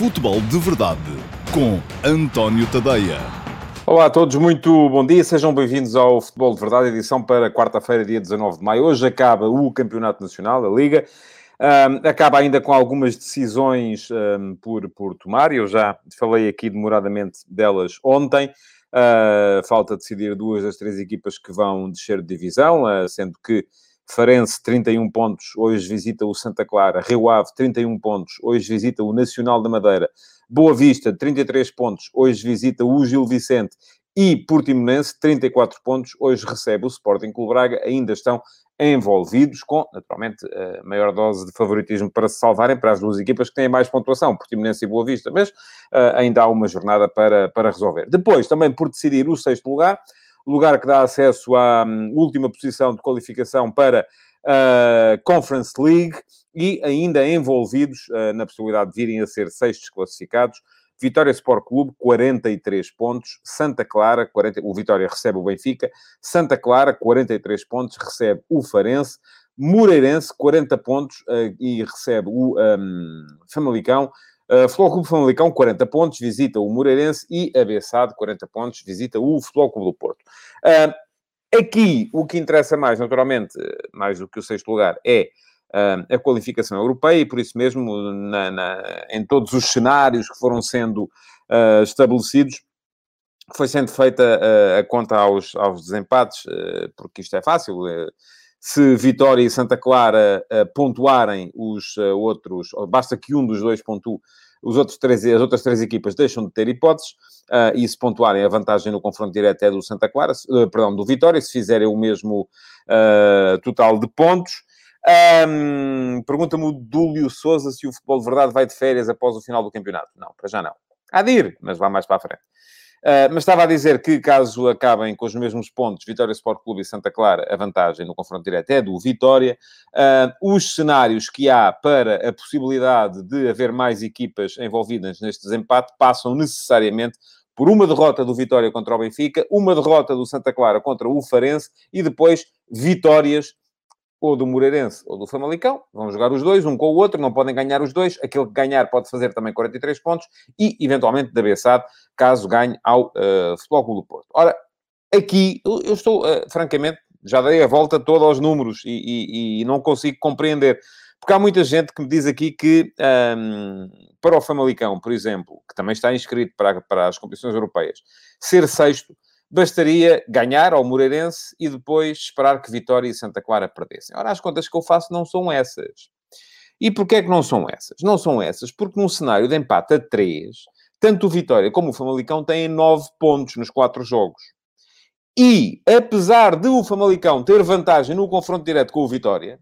Futebol de Verdade com António Tadeia. Olá a todos, muito bom dia, sejam bem-vindos ao Futebol de Verdade, edição para quarta-feira, dia 19 de maio. Hoje acaba o Campeonato Nacional, a Liga. Um, acaba ainda com algumas decisões um, por, por tomar, eu já falei aqui demoradamente delas ontem. Uh, falta decidir duas das três equipas que vão descer de divisão, uh, sendo que Farense 31 pontos, hoje visita o Santa Clara. Rio Ave 31 pontos, hoje visita o Nacional da Madeira. Boa Vista 33 pontos, hoje visita o Gil Vicente. E Portimonense 34 pontos, hoje recebe o Sporting Clube Braga. Ainda estão envolvidos com, naturalmente, a maior dose de favoritismo para se salvarem para as duas equipas que têm mais pontuação, Portimonense e Boa Vista, mas uh, ainda há uma jornada para, para resolver. Depois, também por decidir o sexto lugar, lugar que dá acesso à um, última posição de qualificação para a Conference League e ainda envolvidos uh, na possibilidade de virem a ser sextos classificados. Vitória Sport Clube, 43 pontos. Santa Clara, 40... o Vitória recebe o Benfica. Santa Clara, 43 pontos, recebe o Farense. Moreirense, 40 pontos uh, e recebe o um, Famalicão. Uh, Futebol Clube Famalicão, 40 pontos, visita o Moreirense e a Bessade, 40 pontos, visita o Futebol Clube do Porto. Uh, aqui, o que interessa mais, naturalmente, mais do que o sexto lugar, é uh, a qualificação europeia e, por isso mesmo, na, na, em todos os cenários que foram sendo estabelecidos, foi sendo feita a conta aos, aos desempates, porque isto é fácil se Vitória e Santa Clara uh, pontuarem os uh, outros, basta que um dos dois pontue, os outros três, as outras três equipas deixam de ter hipóteses, uh, e se pontuarem a vantagem no confronto direto é do Santa Clara, perdão, do Vitória, se fizerem o mesmo total de pontos. Um, Pergunta-me o Dúlio Souza se o futebol de verdade vai de férias após o final do campeonato. Não, para já não. Há de ir, mas lá mais para a frente. Uh, mas estava a dizer que, caso acabem com os mesmos pontos, Vitória Sport Clube e Santa Clara, a vantagem no confronto direto é do Vitória. Uh, os cenários que há para a possibilidade de haver mais equipas envolvidas neste desempate passam necessariamente por uma derrota do Vitória contra o Benfica, uma derrota do Santa Clara contra o Farense e depois vitórias ou do Moreirense ou do Famalicão, vão jogar os dois, um com o outro, não podem ganhar os dois, aquele que ganhar pode fazer também 43 pontos, e eventualmente da Bessade, caso ganhe ao uh, Futebol Clube do Porto. Ora, aqui, eu, estou, uh, francamente, já dei a volta toda aos números e, e, e, não consigo compreender, porque há muita gente que me diz aqui que um, para o Famalicão, por exemplo, que também está inscrito para, para as competições europeias, ser sexto bastaria ganhar ao Moreirense e depois esperar que Vitória e Santa Clara perdessem. Ora, as contas que eu faço não são essas. E porquê é que não são essas? Não são essas porque num cenário de empate a 3, tanto o Vitória como o Famalicão têm 9 pontos nos 4 jogos. E, apesar de o Famalicão ter vantagem no confronto direto com o Vitória,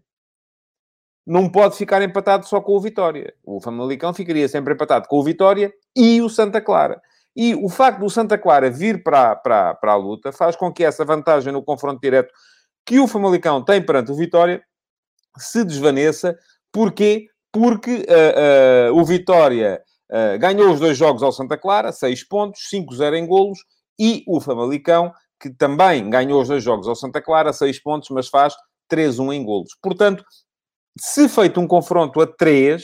não pode ficar empatado só com o Vitória. O Famalicão ficaria sempre empatado com o Vitória e o Santa Clara. E o facto do Santa Clara vir para, para, para a luta faz com que essa vantagem no confronto direto que o Famalicão tem perante o Vitória se desvaneça. Porquê? Porque uh, uh, o Vitória uh, ganhou os dois jogos ao Santa Clara, 6 pontos, 5-0 em golos, e o Famalicão, que também ganhou os dois jogos ao Santa Clara, 6 pontos, mas faz 3-1 em golos. Portanto, se feito um confronto a 3,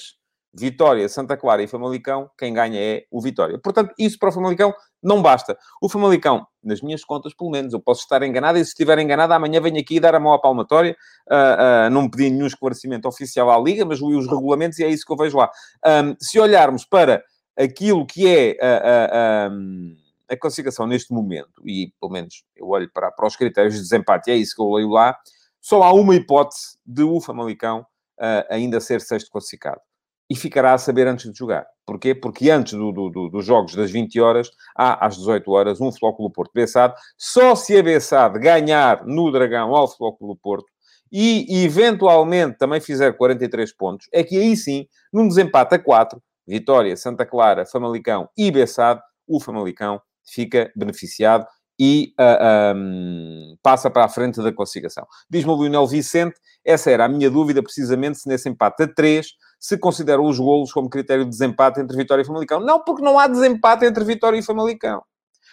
Vitória, Santa Clara e Famalicão, quem ganha é o Vitória. Portanto, isso para o Famalicão não basta. O Famalicão, nas minhas contas, pelo menos, eu posso estar enganado, e se estiver enganado, amanhã venho aqui dar a mão à palmatória. Uh, uh, não pedi nenhum esclarecimento oficial à Liga, mas li os regulamentos e é isso que eu vejo lá. Um, se olharmos para aquilo que é a, a, a, classificação neste momento, e pelo menos eu olho para, para os critérios de desempate, e é isso que eu leio lá, só há uma hipótese de o Famalicão uh, ainda ser sexto classificado e ficará a saber antes de jogar. Porquê? Porque antes do, do, do, dos jogos das 20 horas, há às 18 horas um Clube Porto Bessade. Só se a Bessade ganhar no Dragão ao Clube Porto e, eventualmente, também fizer 43 pontos, é que aí sim, num desempate a 4, Vitória, Santa Clara, Famalicão e Bessade, o Famalicão fica beneficiado e uh, ah, um, passa para a frente da classificação. Diz-me o Lionel Vicente, essa era a minha dúvida, precisamente, se nesse empate a 3 se consideram os golos como critério de desempate entre Vitória e Famalicão. Não, porque não há desempate entre Vitória e Famalicão.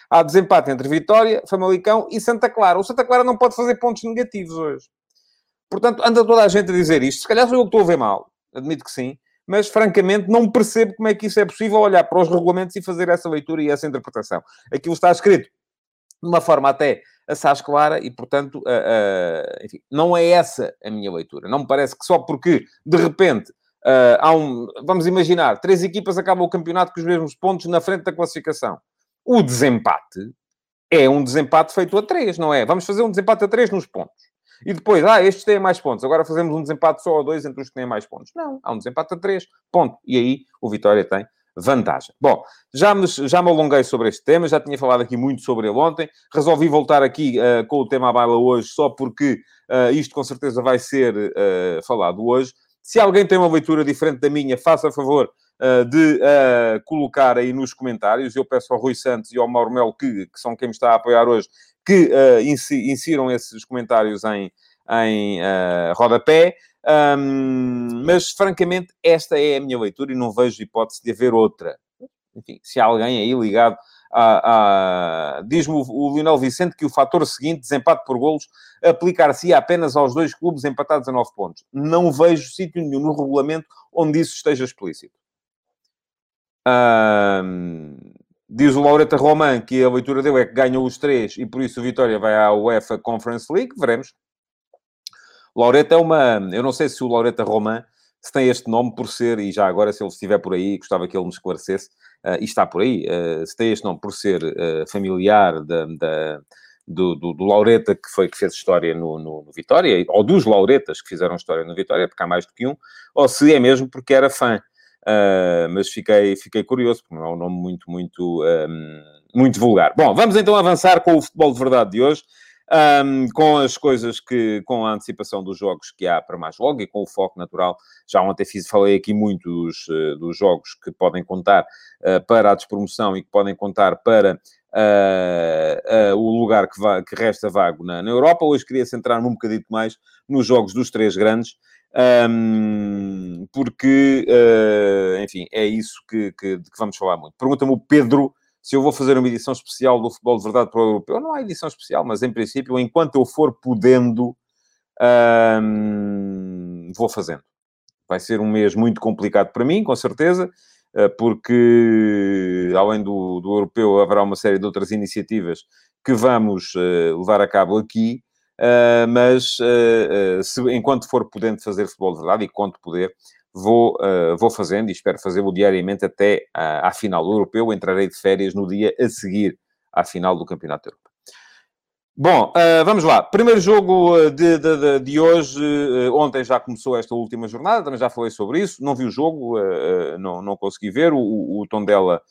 Há desempate entre Vitória, Famalicão e Santa Clara. O Santa Clara não pode fazer pontos negativos hoje. Portanto, anda toda a gente a dizer isto. Se calhar sou eu que estou a ver mal. Admito que sim. mas francamente não percebo como é que isso é possível olhar para os regulamentos e fazer essa leitura e essa interpretação. Aquilo está escrito de uma forma até assaz clara e, portanto, uh, uh, enfim, não é essa a minha leitura. Não me parece que só porque, de repente, uh, há um... Vamos imaginar, três equipas acabam o campeonato com os mesmos pontos na frente da classificação. O desempate é um desempate feito a três, não é? Vamos fazer um desempate a três nos pontos. E depois, ah, estes têm mais pontos. Agora fazemos um desempate só a dois entre os que têm mais pontos. Não, há um desempate a três, ponto. E aí o Vitória tem vantagem. Bom, já me, já me alonguei sobre este tema, já tinha falado aqui muito sobre ele ontem. Resolvi voltar aqui uh, com o tema à baila hoje, só porque uh, isto com certeza vai ser uh, falado hoje. Se alguém tem uma leitura diferente da minha, faça favor de colocar aí nos comentários. Eu peço ao Rui Santos e ao Mauro Mel, que, que são quem me está a apoiar hoje, que insiram esses comentários em, em rodapé. Um, mas, francamente, esta é a minha leitura e não vejo hipótese de haver outra. Enfim, se há alguém aí ligado a... a... Diz-me o, o Lionel Vicente que o fator seguinte, desempate por golos, aplicar-se apenas aos dois clubes empatados a 9 pontos. Não vejo sítio nenhum no regulamento onde isso esteja explícito. Diz o Laureta Roman que a leitura dele é que ganhou os três e por isso o Vitória vai à UEFA Conference League. Veremos. Laureta é uma. Eu não sei se o Laureta Roman se tem este nome por ser, e já agora, se ele estiver por aí, gostava que ele me esclarecesse, e está por aí, uh, se tem este nome por ser uh, familiar da, da do, do, do, Laureta, que foi que fez história no, no, no, Vitória, ou dos Lauretas que fizeram história no Vitória, porque há mais do que um, ou se é mesmo porque era fã. mas fiquei, fiquei curioso, porque não é um nome muito, muito, um, muito vulgar. Bom, vamos então avançar com o futebol de verdade de hoje um, com as coisas que, com a antecipação dos jogos que há para mais logo e com o foco natural. Já ontem fiz, falei aqui muito dos, uh, dos jogos que podem contar uh, para a despromoção e que podem contar para uh, o lugar que, va que resta vago na, na, Europa. Hoje queria centrar-me um bocadinho mais nos jogos dos três grandes. Um, porque, enfim, é isso que, que, que vamos falar muito. Pergunta-me o Pedro se eu vou fazer uma edição especial do futebol de verdade para o europeu, não há edição especial, mas em princípio, enquanto eu for podendo, hum, vou fazendo. Vai ser um mês muito complicado para mim, com certeza, eh, porque além do, do europeu haverá uma série de outras iniciativas que vamos uh, levar a cabo aqui, uh, mas uh, se, enquanto for podendo fazer futebol de verdade e quanto poder, vou, uh, vou fazendo e espero fazê-lo diariamente até à, à final do europeu. Entrarei de férias no dia a seguir à final do Campeonato Europeu. Bom, uh, vamos lá. Primeiro jogo eh, de, de, de hoje. Uh, ontem já começou esta última jornada, também já falei sobre isso. Não vi o jogo, uh, não, não consegui ver. O, o, o Tondela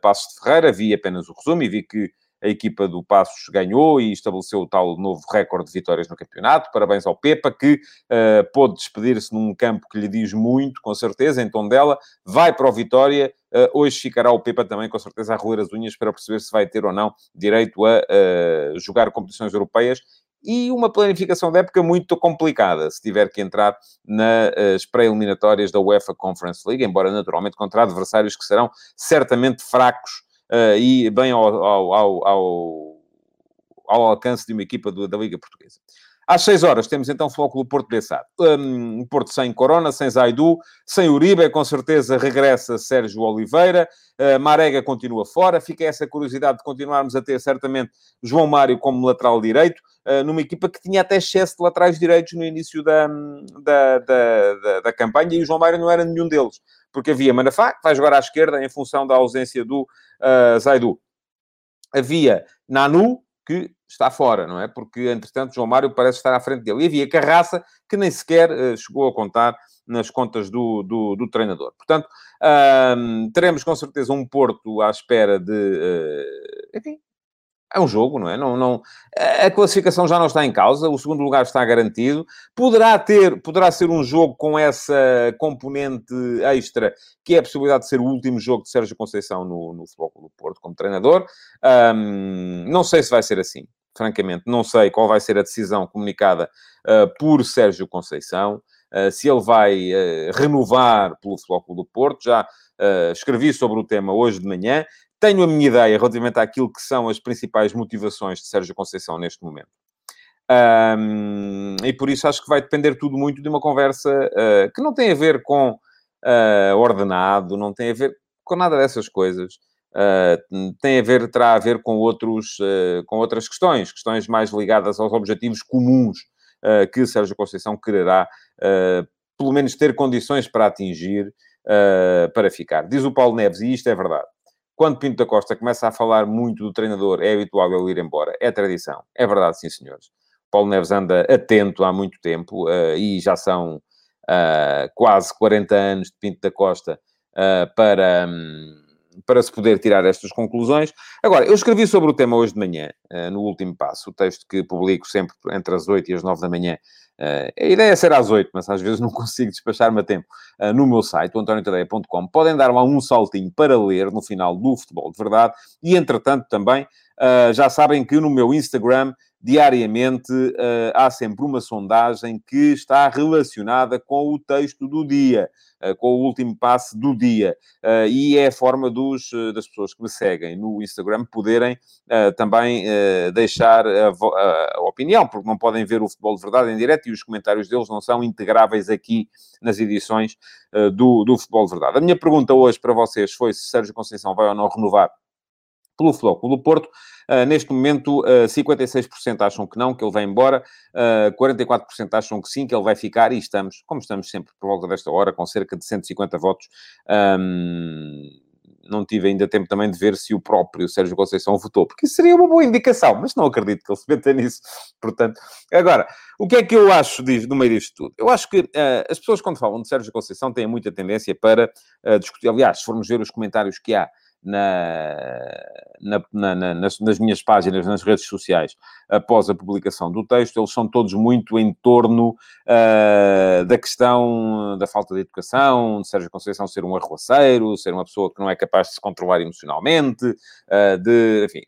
Passos de Ferreira, vi apenas o resumo e vi que a equipa do Passos ganhou e estabeleceu o tal novo recorde de vitórias no campeonato. Parabéns ao Pepa, que uh, pôde despedir-se num campo que lhe diz muito, com certeza, em Tondela. Vai para o Vitória. Uh, hoje ficará o Pepa também, com certeza, a roer as unhas para perceber se vai ter ou não direito a uh, jogar competições europeias e uma planificação da época muito complicada, se tiver que entrar nas pré-eliminatórias da UEFA Conference League, embora naturalmente contra adversários que serão certamente fracos uh, e bem ao, ao, ao, ao, alcance de uma equipa do, da Liga Portuguesa. Às 6 horas temos então o Flóculo Porto Bessado. Um, Porto sem Corona, sem Zaidu, sem Uribe, com certeza regressa Sérgio Oliveira. Uh, Marega continua fora. Fica essa curiosidade de continuarmos a ter certamente João Mário como lateral direito, uh, numa equipa que tinha até excesso de laterais direitos no início da, da, da, da, da campanha e o João Mário não era nenhum deles porque havia Manafá, que vai jogar à esquerda em função da ausência do uh, Zaidu. Havia Nanu, que está fora, não é? Porque, entretanto, João Mário parece estar à frente dele. E havia Carraça, que nem sequer uh, chegou a contar nas contas do, do, do treinador. Portanto, uh, teremos com certeza um Porto à espera de, uh, enfim, é um jogo, não é? Não, não, a classificação já não está em causa, o segundo lugar está garantido. Poderá ter, poderá ser um jogo com essa componente extra, que é a possibilidade de ser o último jogo de Sérgio Conceição no, no Futebol do Porto como treinador. Um, não sei se vai ser assim, francamente. Não sei qual vai ser a decisão comunicada uh, por Sérgio Conceição. Uh, se ele vai uh, renovar pelo Futebol do Porto. Já escrevi sobre o tema hoje de manhã. Tenho a minha ideia relativamente àquilo que são as principais motivações de Sérgio Conceição neste momento. Um, e por isso acho que vai depender tudo muito de uma conversa uh, que não tem a ver com uh, ordenado, não tem a ver com nada dessas coisas. Uh, tem a ver, terá a ver com, outros, com outras questões, questões mais ligadas aos objetivos comuns que Sérgio Conceição quererá, pelo menos, ter condições para atingir, para ficar. Diz o Paulo Neves, e isto é verdade. Quando Pinto da Costa começa a falar muito do treinador, é habitual ele ir embora. É tradição. É verdade, sim, senhores. Paulo Neves anda atento há muito tempo e já são quase 40 anos de Pinto da Costa para. Um, para se poder tirar estas conclusões. Agora, eu escrevi sobre o tema hoje de manhã, uh, no último passo, o texto que publico sempre entre as 8 e as 9 da manhã. Uh, a ideia é ser às 8, mas às vezes não consigo despachar-me a tempo. Uh, no meu site, antoniotadeia.com, podem dar lá um saltinho para ler no final do Futebol de Verdade e, entretanto, também já sabem que no meu Instagram diariamente uh, há sempre uma sondagem que está relacionada com o texto do dia, uh, com o último passe do dia. E é a forma dos, das pessoas que me seguem no Instagram poderem também deixar a, a, a, opinião, porque não podem ver o futebol de verdade em direto e os comentários deles não são integráveis aqui nas edições do, do futebol de verdade. A minha pergunta hoje para vocês foi se Sérgio Conceição vai ou não renovar pelo Flóculo do Porto. Uh, neste momento, uh, ah, 56% acham que não, que ele vai embora, uh, ah, 44% acham que sim, que ele vai ficar, e estamos, como estamos sempre por volta desta hora, com cerca de 150 votos. Um, não tive ainda tempo também de ver se o próprio Sérgio Conceição votou, porque isso seria uma boa indicação, mas não acredito que ele se meta nisso. Portanto, agora, o que é que eu acho disto, no meio disto tudo? Eu acho que uh, as pessoas, quando falam de Sérgio Conceição, têm muita tendência para uh, discutir. Aliás, se formos ver os comentários que há na, na, na, nas, nas, minhas páginas, nas redes sociais, após a publicação do texto, eles são todos muito em torno uh, da questão da falta de educação, de Sérgio Conceição ser um arruaceiro, ser uma pessoa que não é capaz de se controlar emocionalmente, uh, de, enfim,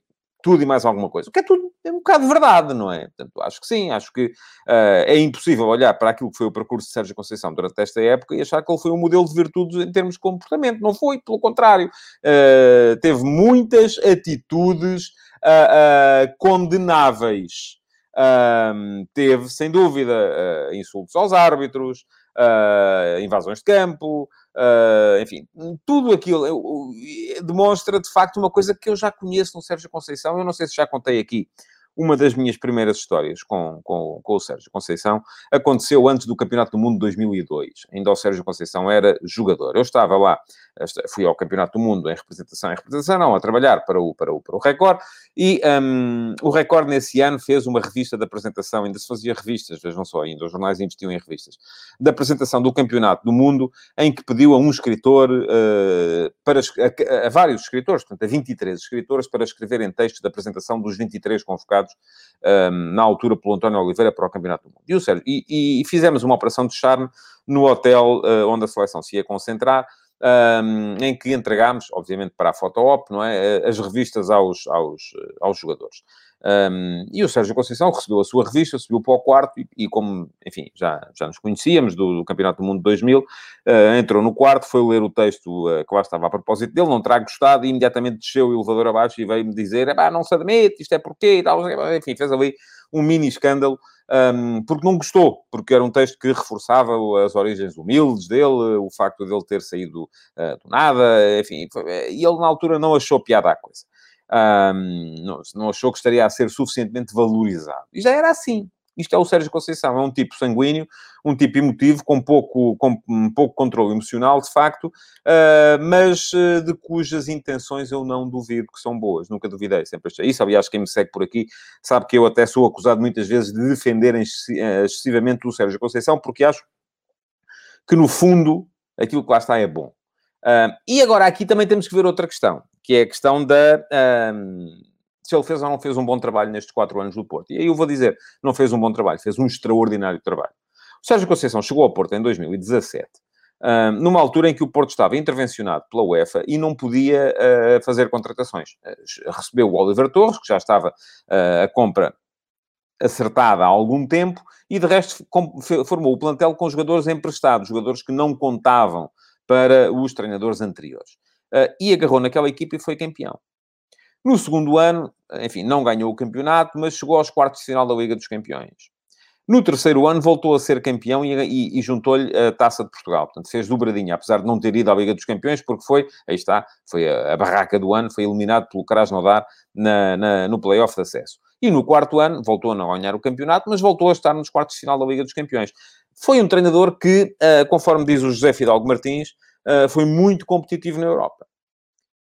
tudo e mais alguma coisa. O que é tudo é um bocado verdade, não é? Portanto, acho que sim, acho que uh, é impossível olhar para aquilo que foi o percurso de Sérgio Conceição durante esta época e achar que ele foi um modelo de virtudes em termos de comportamento. Não foi, pelo contrário. Uh, teve muitas atitudes uh, condenáveis. teve, sem dúvida, insultos aos árbitros, invasões de campo, Uh, enfim, tudo aquilo demonstra de facto uma coisa que eu já conheço no Sérgio Conceição. Eu não sei se já contei aqui uma das minhas primeiras histórias com, com, com o Sérgio Conceição aconteceu antes do Campeonato do Mundo de 2002. Ainda o Sérgio Conceição era jogador. Eu estava lá, fui ao Campeonato do Mundo em representação, em representação não, a trabalhar para o, para o, para o Record, e um, o Record nesse ano fez uma revista de apresentação, ainda se fazia revistas, vejam só, ainda os jornais investiam em revistas, da apresentação do Campeonato do Mundo, em que pediu a um escritor, uh, para, a, a, vários escritores, portanto a 23 escritores, para escreverem textos da apresentação dos 23 convocados um, na altura pelo António Oliveira para o Campeonato do Mundo. E, o Sérgio, e, e fizemos uma operação de charme no hotel uh, onde a seleção se ia concentrar, um, em que entregámos, obviamente para a foto-op, não é, as revistas aos, aos, aos jogadores. Um, e o Sérgio Conceição recebeu a sua revista, subiu para o quarto e, e como, enfim, já, já nos conhecíamos do, do Campeonato do Mundo de 2000, uh, ah, entrou no quarto, foi ler o texto uh, que lá estava a propósito dele, não terá gostado e imediatamente desceu o elevador abaixo e veio-me dizer, não se admite, isto é porquê e tal, enfim, fez ali um mini escândalo, um, porque não gostou, porque era um texto que reforçava as origens humildes dele, o facto dele ter saído uh, do nada, enfim, e ele na altura não achou piada à coisa um, não, não achou que estaria a ser suficientemente valorizado. E já era assim. Isto é o Sérgio Conceição, é um tipo sanguíneo, um tipo emotivo, com pouco, com pouco controle emocional, de facto, uh, mas uh, de cujas intenções eu não duvido que são boas. Nunca duvidei, sempre achei isso. Aliás, quem me segue por aqui sabe que eu até sou acusado muitas vezes de defender ah, excessivamente o Sérgio Conceição, porque acho que, no fundo, aquilo que lá está é bom. Uh, e agora aqui também temos que ver outra questão, que é a questão da. Se ele fez ou não fez um bom trabalho nestes quatro anos do Porto. E aí eu vou dizer, não fez um bom trabalho, fez um extraordinário trabalho. O Sérgio Conceição chegou ao Porto em 2017, um, numa altura em que o Porto estava intervencionado pela UEFA e não podia uh, fazer contratações. Uh, recebeu o Oliver Torres, que já estava a compra acertada há algum tempo, e de resto formou o plantel com jogadores emprestados, jogadores que não contavam para os treinadores anteriores. E agarrou naquela equipa e foi campeão. No segundo ano, enfim, não ganhou o campeonato, mas chegou aos quartos de final da Liga dos Campeões. No terceiro ano voltou a ser campeão e, e, e juntou-lhe a Taça de Portugal. Portanto, fez dobradinha, apesar de não ter ido à Liga dos Campeões, porque foi, aí está, foi a, a barraca do ano, foi eliminado pelo Krasnodar na, na, no play-off de acesso. E no quarto ano voltou a não ganhar o campeonato, mas voltou a estar nos quartos de final da Liga dos Campeões. Foi um treinador que, uh, conforme diz o José Fidalgo Martins, uh, foi muito competitivo na Europa.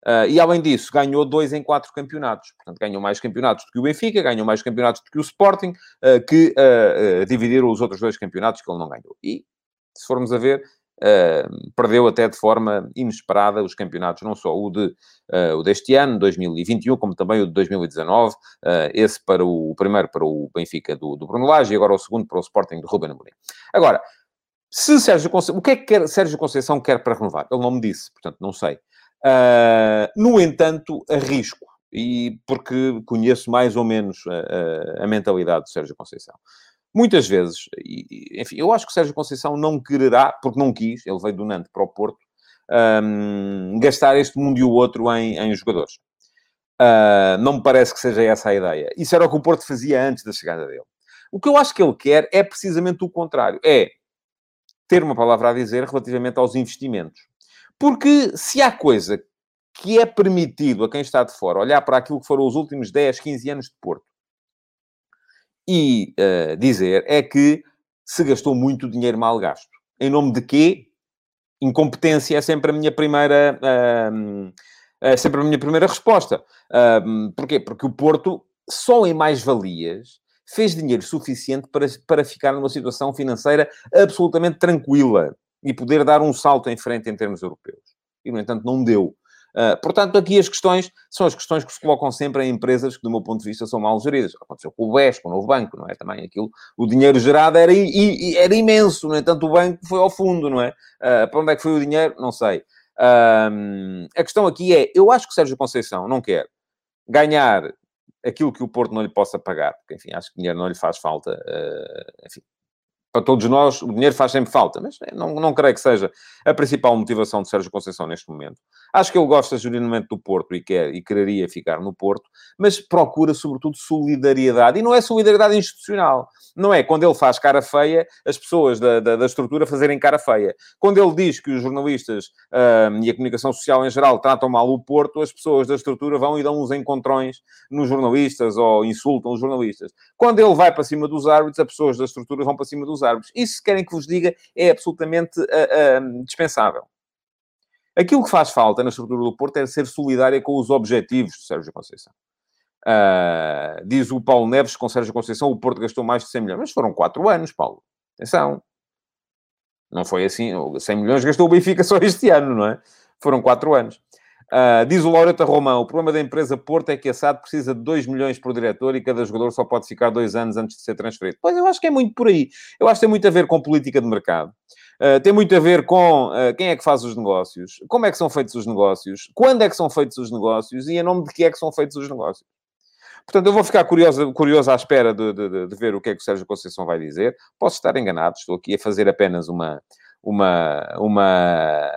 Uh, e além disso, ganhou dois em quatro campeonatos. Portanto, ganhou mais campeonatos do que o Benfica, ganhou mais campeonatos do que o Sporting, uh, que uh, dividiram os outros dois campeonatos que ele não ganhou. E, se formos a ver, perdeu até de forma inesperada os campeonatos, não só o, de, o deste ano, 2021, como também o de 2019. esse para o, o primeiro para o Benfica do, do Bruno Lage e agora o segundo para o Sporting do Ruben Amorim. Agora, se Sérgio Conceição... O que é que Sérgio Conceição quer para renovar? Ele não me disse, portanto, não sei. Uh, no entanto, arrisco, e porque conheço mais ou menos a, a, a mentalidade de Sérgio Conceição. Muitas vezes, e, enfim, eu acho que Sérgio Conceição não quererá, porque não quis, ele veio do Nantes para o Porto, um, gastar este mundo e o outro em, em jogadores. Uh, não me parece que seja essa a ideia. Isso era o que o Porto fazia antes da chegada dele. O que eu acho que ele quer é precisamente o contrário. É ter uma palavra a dizer relativamente aos investimentos. Porque se há coisa que é permitido a quem está de fora olhar para aquilo que foram os últimos 10, 15 anos de Porto e uh, dizer é que se gastou muito dinheiro mal gasto. Em nome de quê? Incompetência é sempre a minha primeira, uh, é sempre a minha primeira resposta. Uh, porquê? Porque o Porto, só em mais-valias, fez dinheiro suficiente para, para ficar numa situação financeira absolutamente tranquila e poder dar um salto em frente em termos europeus. E, no entanto, não deu. Uh, portanto, aqui as questões são as questões que se colocam sempre em empresas que, do meu ponto de vista, são mal geridas. Aconteceu com o BES, com o Novo Banco, não é? Também aquilo, o dinheiro gerado era, i, era imenso, no entanto, o banco foi ao fundo, não é? Uh, para onde é que foi o dinheiro? Não sei. Uh, a questão aqui é, eu acho que Sérgio Conceição não quer ganhar aquilo que o Porto não lhe possa pagar, porque, enfim, acho que dinheiro não lhe faz falta, enfim, para todos nós, o dinheiro faz sempre falta, mas não, não creio que seja a principal motivação de Sérgio Conceição neste momento. Acho que ele gosta genuinamente do Porto e quer e quereria ficar no Porto, mas procura, sobretudo, solidariedade. E não é solidariedade institucional. Não é quando ele faz cara feia, as pessoas da, da, da estrutura fazerem cara feia. Quando ele diz que os jornalistas e a comunicação social em geral tratam mal o Porto, as pessoas da estrutura vão e dão uns encontrões nos jornalistas ou insultam os jornalistas. Quando ele vai para cima dos árbitros, as pessoas da estrutura vão para cima dos árbitros. Isso, se querem que vos diga, é absolutamente uh, uh, dispensável. Aquilo que faz falta na estrutura do Porto é ser solidária com os objetivos de Sérgio Conceição. Uh, diz o Paulo Neves, com Sérgio Conceição, o Porto gastou mais de 100 milhões. Mas foram 4 anos, Paulo. Atenção. Não foi assim. 100 milhões gastou o Benfica só este ano, não é? Foram 4 anos. Uh, diz o Laureta Romão, o problema da empresa Porto é que a SAD precisa de 2 milhões por diretor e cada jogador só pode ficar dois anos antes de ser transferido. Pois eu acho que é muito por aí. Eu acho que tem muito a ver com política de mercado. Uh, tem muito a ver com uh, quem é que faz os negócios, como é que são feitos os negócios, quando é que são feitos os negócios e em nome de que é que são feitos os negócios. Portanto, eu vou ficar curioso, curioso à espera de, de, de ver o que é que o Sérgio Conceição vai dizer. Posso estar enganado, estou aqui a fazer apenas uma, uma, uma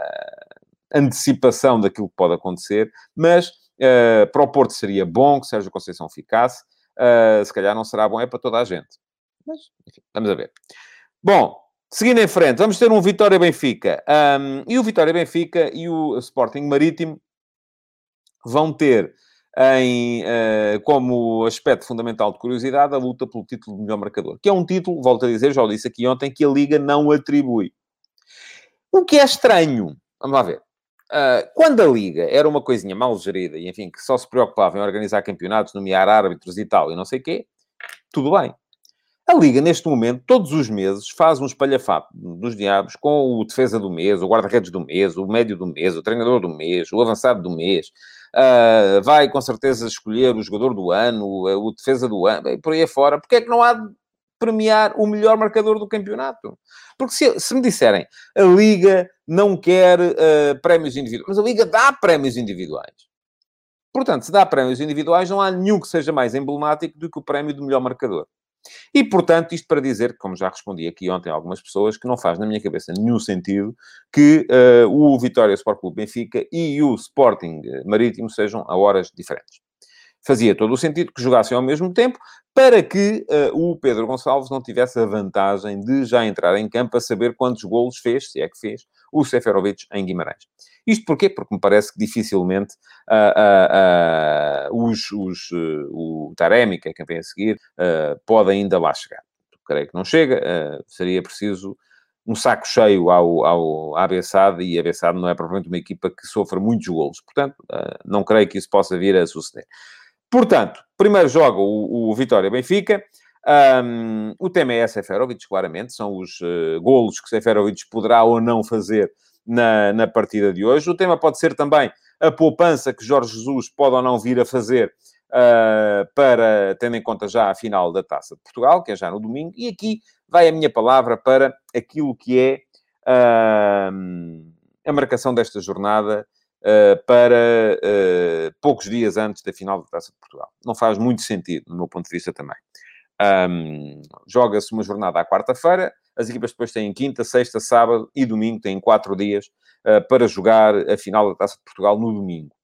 antecipação daquilo que pode acontecer, mas uh, para o Porto seria bom que Sérgio Conceição ficasse, uh, se calhar não será bom, é para toda a gente. Mas, enfim, vamos a ver. Bom, seguindo em frente, vamos ter um Vitória-Benfica. Um, e o Vitória-Benfica e o Sporting Marítimo vão ter em, uh, como aspecto fundamental de curiosidade a luta pelo título de melhor marcador, que é um título, volto a dizer, já o disse aqui ontem, que a Liga não atribui. O que é estranho, vamos lá ver. Uh, quando a Liga era uma coisinha mal gerida e, enfim, que só se preocupava em organizar campeonatos, nomear árbitros e tal, e não sei o quê, tudo bem. A Liga, neste momento, todos os meses, faz um espalhafato dos diabos com o defesa do mês, o guarda-redes do mês, o médio do mês, o treinador do mês, o avançado do mês. Uh, vai, com certeza, escolher o jogador do ano, o defesa do ano, e por aí afora. Porque é que não há premiar o melhor marcador do campeonato. Porque se, se me disserem a Liga não quer uh, prémios individuais, mas a Liga dá prémios individuais. Portanto, se dá prémios individuais, não há nenhum que seja mais emblemático do que o prémio do melhor marcador. E, portanto, isto para dizer, como já respondi aqui ontem a algumas pessoas, que não faz na minha cabeça nenhum sentido que uh, o Vitória Sport Clube Benfica e o Sporting Marítimo sejam a horas diferentes. Fazia todo o sentido que jogassem ao mesmo tempo para que uh, o Pedro Gonçalves não tivesse a vantagem de já entrar em campo a saber quantos golos fez, se é que fez, o Seferovic em Guimarães. Isto porquê? Porque me parece que dificilmente uh, uh, os, os, o Taremi, que é quem vem a seguir, pode ainda lá chegar. Creio que não chega, seria preciso um saco cheio ao, ao à Bessade, e a Bessade não é propriamente uma equipa que sofra muitos golos. Portanto, não creio que isso possa vir a suceder. Portanto, primeiro jogo o, o Vitória-Benfica. Um, o tema é Seferovic, claramente. São os uh, golos que Seferovic poderá ou não fazer na, na partida de hoje. O tema pode ser também a poupança que Jorge Jesus pode ou não vir a fazer uh, para, tendo em conta já a final da Taça de Portugal, que é já no domingo. E aqui vai a minha palavra para aquilo que é uh, a marcação desta jornada para uh, poucos dias antes da final da Taça de Portugal. Não faz muito sentido, no meu ponto de vista também. Um, Joga-se uma jornada à quarta-feira, as equipas depois têm quinta, sexta, sábado e domingo, têm quatro dias uh, para jogar a final da Taça de Portugal no domingo.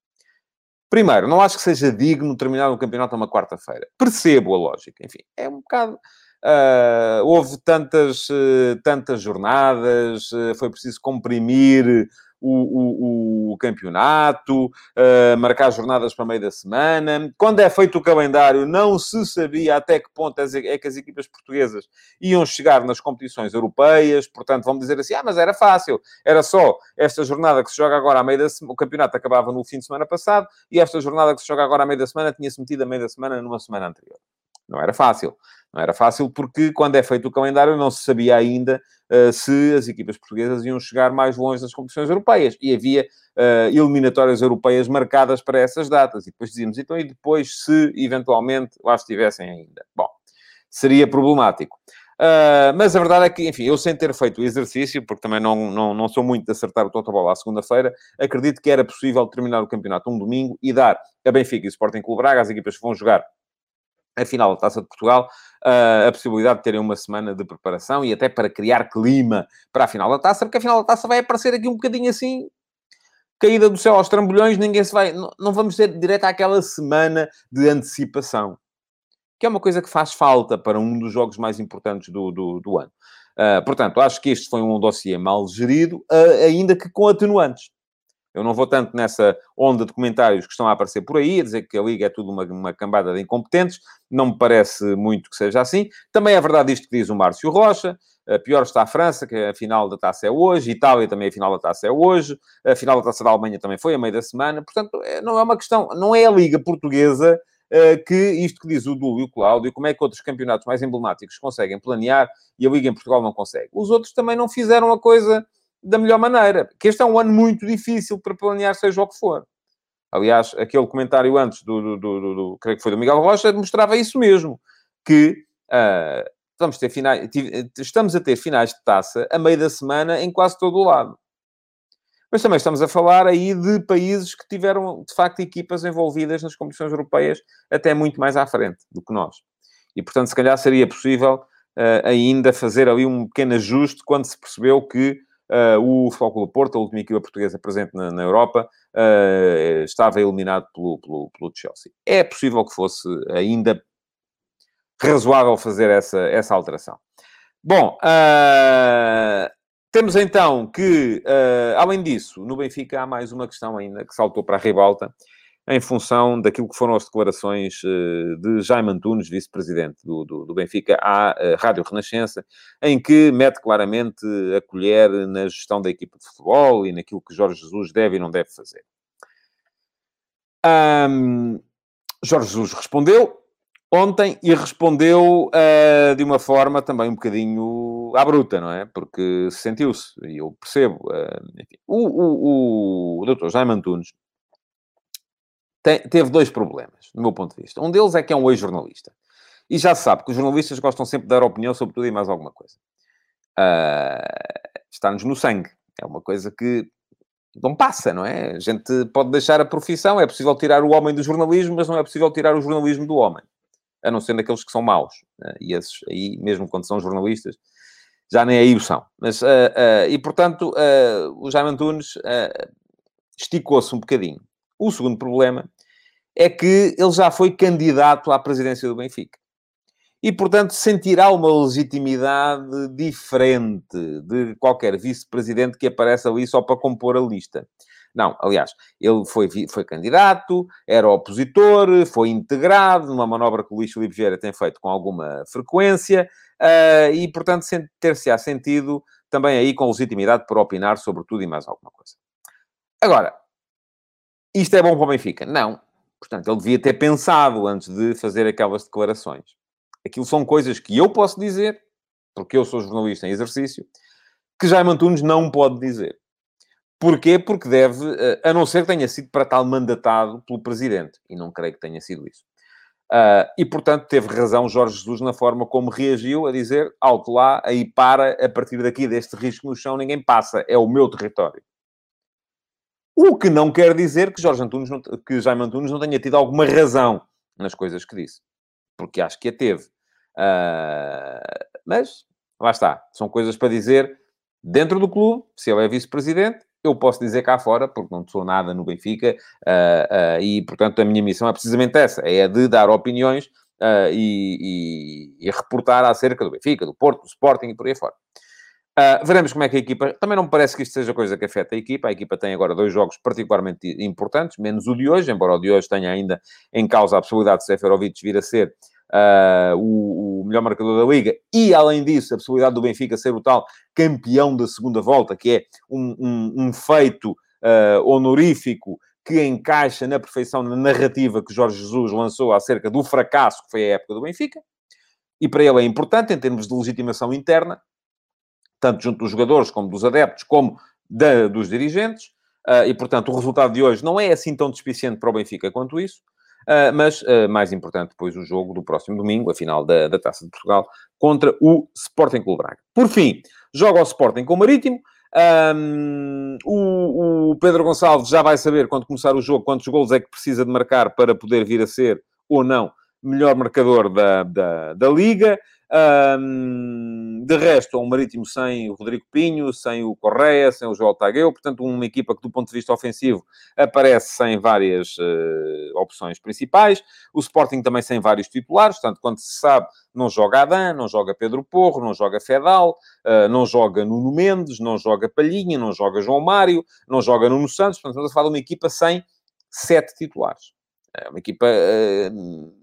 Primeiro, não acho que seja digno terminar o campeonato numa quarta-feira. Percebo a lógica. Enfim, é um bocado... Uh, houve tantas, uh, tantas jornadas, foi preciso comprimir o, o, o campeonato, uh, marcar jornadas para meio da semana. Quando é feito o calendário, não se sabia até que ponto é que as equipas portuguesas iam chegar nas competições europeias. Portanto, vamos dizer assim, ah, mas era fácil. Era só esta jornada que se joga agora à meio da semana. O campeonato acabava no fim de semana passado e esta jornada que se joga agora à meio da semana tinha-se metido a meio da semana numa semana anterior. Não era fácil. Não era fácil porque, quando é feito o calendário, não se sabia ainda uh, se as equipas portuguesas iam chegar mais longe nas competições europeias. E havia uh, eliminatórias europeias marcadas para essas datas. E depois dizíamos, então, e depois, se eventualmente lá estivessem ainda? Bom, seria problemático. Uh, mas a verdade é que, enfim, eu sem ter feito o exercício, porque também não, não, não sou muito de acertar o Totobola à segunda-feira, acredito que era possível terminar o campeonato um domingo e dar a Benfica e o Sporting Clube Braga, as equipas que vão jogar a final da Taça de Portugal, uh, a possibilidade de terem uma semana de preparação e até para criar clima para a final da Taça, porque a final da Taça vai aparecer aqui um bocadinho assim, caída do céu aos trambolhões, ninguém se vai... Não, não vamos ter direto àquela semana de antecipação, que é uma coisa que faz falta para um dos jogos mais importantes do, do, do ano. Uh, portanto, acho que este foi um dossiê mal gerido, uh, ainda que com atenuantes. Eu não vou tanto nessa onda de comentários que estão a aparecer por aí, a dizer que a Liga é tudo uma, uma cambada de incompetentes. Não me parece muito que seja assim. Também é verdade isto que diz o Márcio Rocha. A pior está a França, que a final da taça é hoje. Itália também a final da taça é hoje. A final da taça da Alemanha também foi a meio da semana. Portanto, é, não é uma questão... Não é a Liga Portuguesa uh, que isto que diz o Dúlio e o Cláudio, como é que outros campeonatos mais emblemáticos conseguem planear e a Liga em Portugal não consegue. Os outros também não fizeram a coisa da melhor maneira. Que este é um ano muito difícil para planear, seja o que for. Aliás, aquele comentário antes do, do, do, do creio que foi do Miguel Rocha, mostrava isso mesmo. Que uh, vamos ter finais, estamos a ter finais de taça a meio da semana em quase todo o lado. Mas também estamos a falar aí de países que tiveram, de facto, equipas envolvidas nas competições europeias até muito mais à frente do que nós. E, portanto, se calhar seria possível uh, ainda fazer ali um pequeno ajuste quando se percebeu que o Futebol Porto, a última equipa portuguesa presente na, na Europa, uh, estava eliminado pelo, pelo, pelo, Chelsea. É possível que fosse ainda razoável fazer essa, essa alteração. Bom, uh, temos então que, além disso, no Benfica há mais uma questão ainda que saltou para a ribalta, em função daquilo que foram as declarações eh, de Jaime Antunes, vice-presidente do, do, do, Benfica, à eh, Rádio Renascença, em que mete claramente a colher na gestão da equipa de futebol e naquilo que Jorge Jesus deve e não deve fazer. Um, Jorge Jesus respondeu ontem e respondeu uh, de uma forma também um bocadinho à bruta, não é? Porque sentiu-se, e eu percebo. Uh, o, o, o, o doutor Jaime Antunes tem, teve dois problemas, do meu ponto de vista. Um deles é que é um ex-jornalista. E já se sabe que os jornalistas gostam sempre de dar opinião sobre tudo e mais alguma coisa. Uh, Está-nos no sangue. É uma coisa que não passa, não é? A gente pode deixar a profissão, é possível tirar o homem do jornalismo, mas não é possível tirar o jornalismo do homem. A não ser daqueles que são maus. Uh, e esses aí, mesmo quando são jornalistas, já nem aí o são. Mas, uh, e portanto, o Jaime Antunes esticou-se um bocadinho. O segundo problema é que ele já foi candidato à presidência do Benfica. E, portanto, sentirá uma legitimidade diferente de qualquer vice-presidente que aparece ali só para compor a lista. Não, aliás, ele foi, foi candidato, era opositor, foi integrado numa manobra que o Luís Filipe Vieira tem feito com alguma frequência uh, e, portanto, ter-se-á sentido também aí com legitimidade para opinar sobre tudo e mais alguma coisa. Agora, isto é bom para o Benfica? Não. Portanto, ele devia ter pensado antes de fazer aquelas declarações. Aquilo são coisas que eu posso dizer, porque eu sou jornalista em exercício, que Jaime Antunes não pode dizer. Porquê? Porque deve, eh, a não ser que tenha sido para tal mandatado pelo Presidente. E não creio que tenha sido isso. Uh, e, portanto, teve razão Jorge Jesus na forma como reagiu, a dizer, alto lá, aí para, a partir daqui deste risco no chão, ninguém passa, é o meu território. O que não quer dizer que, Jorge Antunes não, que Jaime Antunes não tenha tido alguma razão nas coisas que disse. Porque acho que a teve. Uh, mas, lá está. São coisas para dizer dentro do clube, se ele é vice-presidente, eu posso dizer cá fora, porque não sou nada no Benfica, uh, uh, e, portanto, a minha missão é precisamente essa, é a de dar opiniões uh, e, e, e, reportar acerca do Benfica, do Porto, do Sporting e por aí fora. Veremos como é que a equipa... Também não me parece que isto seja coisa que afeta a equipa. A equipa tem agora dois jogos particularmente importantes, menos o de hoje, embora o de hoje tenha ainda em causa a possibilidade de Seferovic vir a ser uh, o, o, melhor marcador da Liga, e além disso, a possibilidade do Benfica ser o tal campeão da segunda volta, que é um, um, um feito uh, honorífico que encaixa na perfeição na narrativa que Jorge Jesus lançou acerca do fracasso que foi a época do Benfica. E para ele é importante, em termos de legitimação interna, tanto junto dos jogadores como dos adeptos, como da, dos dirigentes. Uh, e, portanto, o resultado de hoje não é assim tão despiciente para o Benfica quanto isso. Uh, mas, uh, mais importante, depois o jogo do próximo domingo, a final da, da Taça de Portugal, contra o Sporting Clube Braga. Por fim, joga o Sporting com o Marítimo. Um, o, o, Pedro Gonçalves já vai saber, quando começar o jogo, quantos gols é que precisa de marcar para poder vir a ser, ou não, melhor marcador da, da, da Liga. Um, de resto, um Marítimo sem o Rodrigo Pinho, sem o Correia, sem o Joel Tagueu, portanto, uma equipa que, do ponto de vista ofensivo, aparece sem várias uh, opções principais. O Sporting também sem vários titulares, portanto, quando se sabe, não joga Adam, não joga Pedro Porro, não joga Fedal, uh, não joga Nuno Mendes, não joga Palhinha, não joga João Mário, não joga Nuno Santos, portanto, estamos a falar de uma equipa sem sete titulares. É uma equipa. Uh,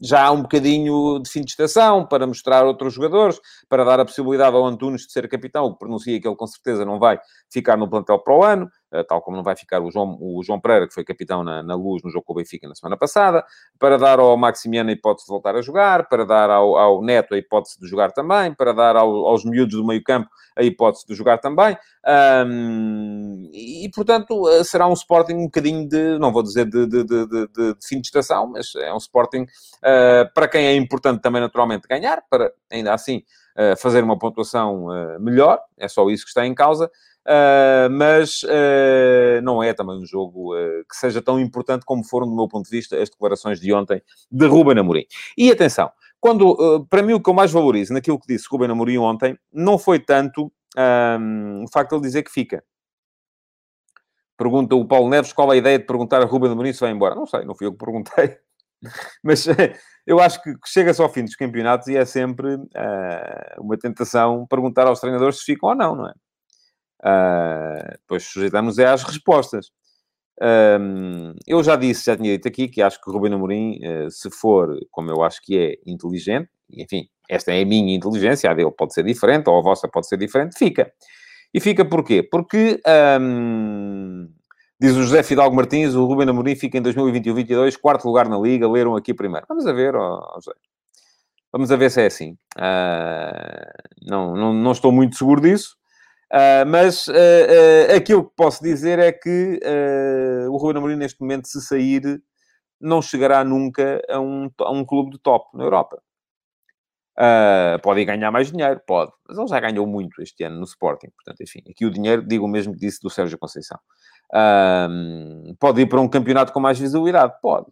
já um bocadinho de fim de estação para mostrar outros jogadores, para dar a possibilidade ao Antunes de ser capitão, o que pronuncia que ele com certeza não vai ficar no plantel para o ano, tal como não vai ficar o João, o João Pereira, que foi capitão na, na Luz no jogo com o Benfica na semana passada, para dar ao Maximiano a hipótese de voltar a jogar, para dar ao, ao Neto a hipótese de jogar também, para dar ao, aos miúdos do meio campo a hipótese de jogar também. Um, e, portanto, eh, será um Sporting um bocadinho de, não vou dizer de, de, de, de fim de estação, mas é um Sporting uh, para quem é importante também naturalmente ganhar, para ainda assim uh, fazer uma pontuação uh, melhor, é só isso que está em causa. Uh, mas uh, não é também um jogo uh, que seja tão importante como foram, do meu ponto de vista, as declarações de ontem de Ruben Amorim. E atenção, quando, para mim, o que eu mais valorizo naquilo que disse Ruben Amorim ontem não foi tanto um, o facto de ele dizer que fica. Pergunta o Paulo Neves qual a ideia de perguntar a Ruben Amorim se vai embora. Não sei, não fui eu que perguntei. Mas eu acho que chega-se ao fim dos campeonatos e é sempre uma tentação perguntar aos treinadores se ficam ou não, não é? Uh, depois sujeitamos é às respostas. Um, eu já disse, já tinha dito aqui, que acho que o Rubem Amorim, uh, se for, como eu acho que é, inteligente, enfim, esta é a minha inteligência, a dele pode ser diferente, ou a vossa pode ser diferente, fica. E fica porquê? Porque, um, diz o José Fidalgo Martins, o Rubem Amorim fica em 2021-22, quarto lugar na Liga, leram aqui primeiro. Vamos a ver, oh, José. Vamos a ver se é assim. Uh, não, não, não estou muito seguro disso. Uh, mas uh, uh, aquilo que posso dizer é que o Ruben Amorim, neste momento, se sair, não chegará nunca a um, a um clube de top na Europa. pode ganhar mais dinheiro, pode, mas ele já ganhou muito este ano no Sporting. Portanto, enfim, aqui o dinheiro, digo o mesmo que disse do Sérgio Conceição. pode ir para um campeonato com mais visibilidade? Pode.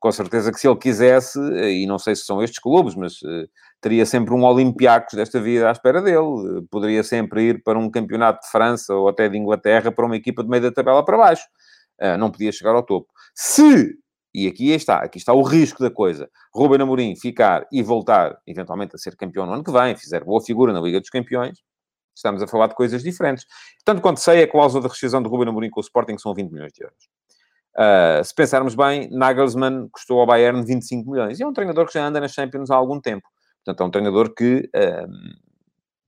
Com certeza que se ele quisesse, e não sei se são estes clubes, mas uh, teria sempre um Olympiacos desta vida à espera dele. Uh, poderia sempre ir para um campeonato de França ou até de Inglaterra para uma equipa de meio da tabela para baixo. uh, não podia chegar ao topo. Se, e aqui está, aqui está o risco da coisa, Ruben Amorim ficar e voltar, eventualmente, a ser campeão no ano que vem, fizer boa figura na Liga dos Campeões, estamos a falar de coisas diferentes. Tanto quanto sei, a cláusula de rescisão de Ruben Amorim com o Sporting são 20 milhões de euros. Uh, se pensarmos bem, Nagelsmann custou ao Bayern 25 milhões. E é um treinador que já anda nas Champions há algum tempo. Portanto, é um treinador que uh,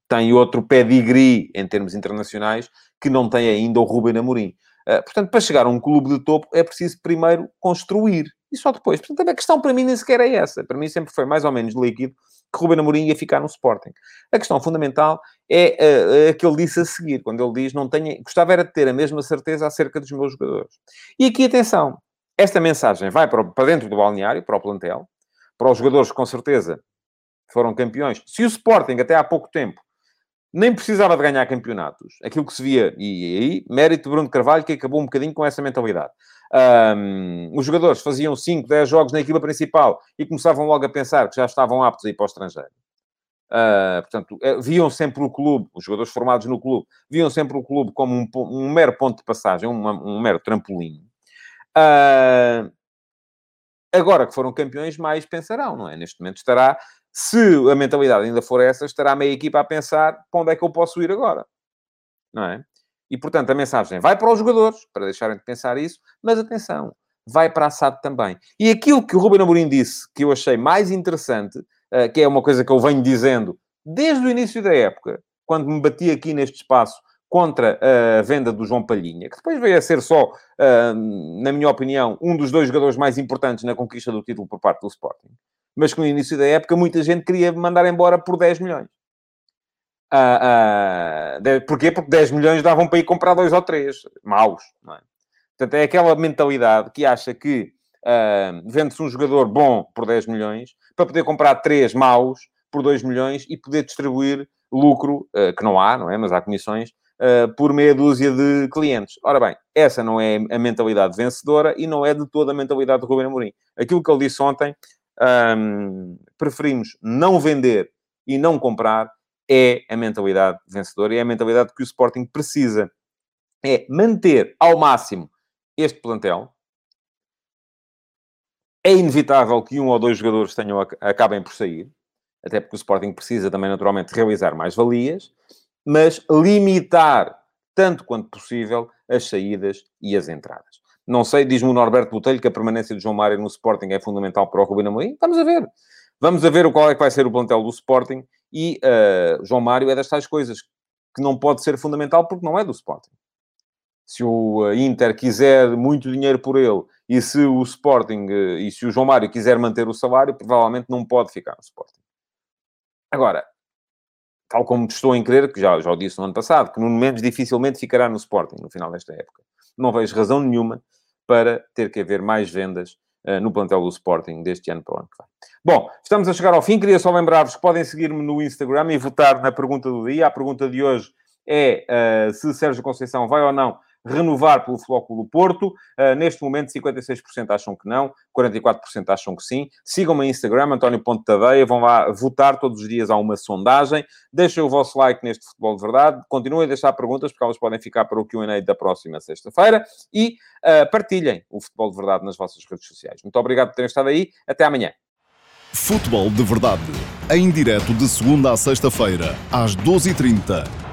tem outro pedigree em termos internacionais que não tem ainda o Ruben Amorim. Uh, portanto, para chegar a um clube de topo é preciso primeiro construir. E só depois. Portanto, a questão para mim nem sequer é essa. Para mim sempre foi mais ou menos líquido que Ruben Amorim ia ficar no Sporting. A questão fundamental é uh, a que ele disse a seguir, quando ele diz, não tenho, gostava era de ter a mesma certeza acerca dos meus jogadores. E aqui, atenção, esta mensagem vai para, para dentro do balneário, para o plantel, para os jogadores que com certeza foram campeões. Se o Sporting, até há pouco tempo, nem precisava de ganhar campeonatos, aquilo que se via, e aí, mérito de Bruno Carvalho, que acabou um bocadinho com essa mentalidade. Um, os jogadores faziam 5, 10 jogos na equipa principal e começavam logo a pensar que já estavam aptos a ir para o estrangeiro. Uh, portanto, eh, viam sempre o clube, os jogadores formados no clube, viam sempre o clube como um, um mero ponto de passagem, um, um mero trampolim. Uh, agora que foram campeões, mais pensarão, não é? Neste momento estará, se a mentalidade ainda for essa, estará a meia equipa a pensar para onde é que eu posso ir agora, não é? E, portanto, a mensagem vai para os jogadores, para deixarem de pensar isso, mas atenção, vai para a SAD também. E aquilo que o Ruben Amorim disse, que eu achei mais interessante, uh, que é uma coisa que eu venho dizendo desde o início da época, quando me bati aqui neste espaço contra a venda do João Palhinha, que depois veio a ser só, uh, na minha opinião, um dos dois jogadores mais importantes na conquista do título por parte do Sporting. Mas que no início da época muita gente queria mandar embora por 10 milhões. Uh, uh, porquê? Porque 10 milhões davam para ir comprar dois ou três maus. Não é? Portanto, é aquela mentalidade que acha que uh, vende-se um jogador bom por 10 milhões para poder comprar três maus por 2 milhões e poder distribuir lucro, uh, que não há, não é? Mas há comissões, por meia dúzia de clientes. Ora bem, essa não é a mentalidade vencedora e não é de toda a mentalidade do Ruben Amorim. Aquilo que ele disse ontem, um, preferimos não vender e não comprar é a mentalidade vencedora e é a mentalidade que o Sporting precisa. É manter ao máximo este plantel. É inevitável que um ou dois jogadores tenham, acabem por sair, até porque o Sporting precisa também, naturalmente, realizar mais valias, mas limitar, tanto quanto possível, as saídas e as entradas. Não sei, diz-me o Norberto Botelho que a permanência de João Mário no Sporting é fundamental para o Rubino Amorim. Vamos a ver. Vamos a ver qual é que vai ser o plantel do Sporting e uh, João Mário é das tais coisas que não pode ser fundamental porque não é do Sporting. Se o eh, Inter quiser muito dinheiro por ele e se o Sporting uh, e se o João Mário quiser manter o salário, provavelmente não pode ficar no Sporting. Agora, tal como estou em crer, que já, já o disse no ano passado, que no Mendes dificilmente ficará no Sporting no final desta época. Não vejo razão nenhuma para ter que haver mais vendas no plantel do Sporting deste ano para o ano que vem. Bom, estamos a chegar ao fim. Queria só lembrar-vos que podem seguir-me no Instagram e votar na pergunta do dia. A pergunta de hoje é uh, se Sérgio Conceição vai ou não renovar pelo Flóculo Porto. Uh, neste momento, 56% acham que não, 44% acham que sim. Sigam-me no Instagram, António Ponte Tadeia, vão lá votar todos os dias há uma sondagem. Deixem o vosso like neste Futebol de Verdade. Continuem a deixar perguntas, porque elas podem ficar para o Q&A da próxima sexta-feira. E uh, partilhem o Futebol de Verdade nas vossas redes sociais. Muito obrigado por terem estado aí. Até amanhã. Futebol de Verdade, em direto de segunda a sexta-feira, às 12h30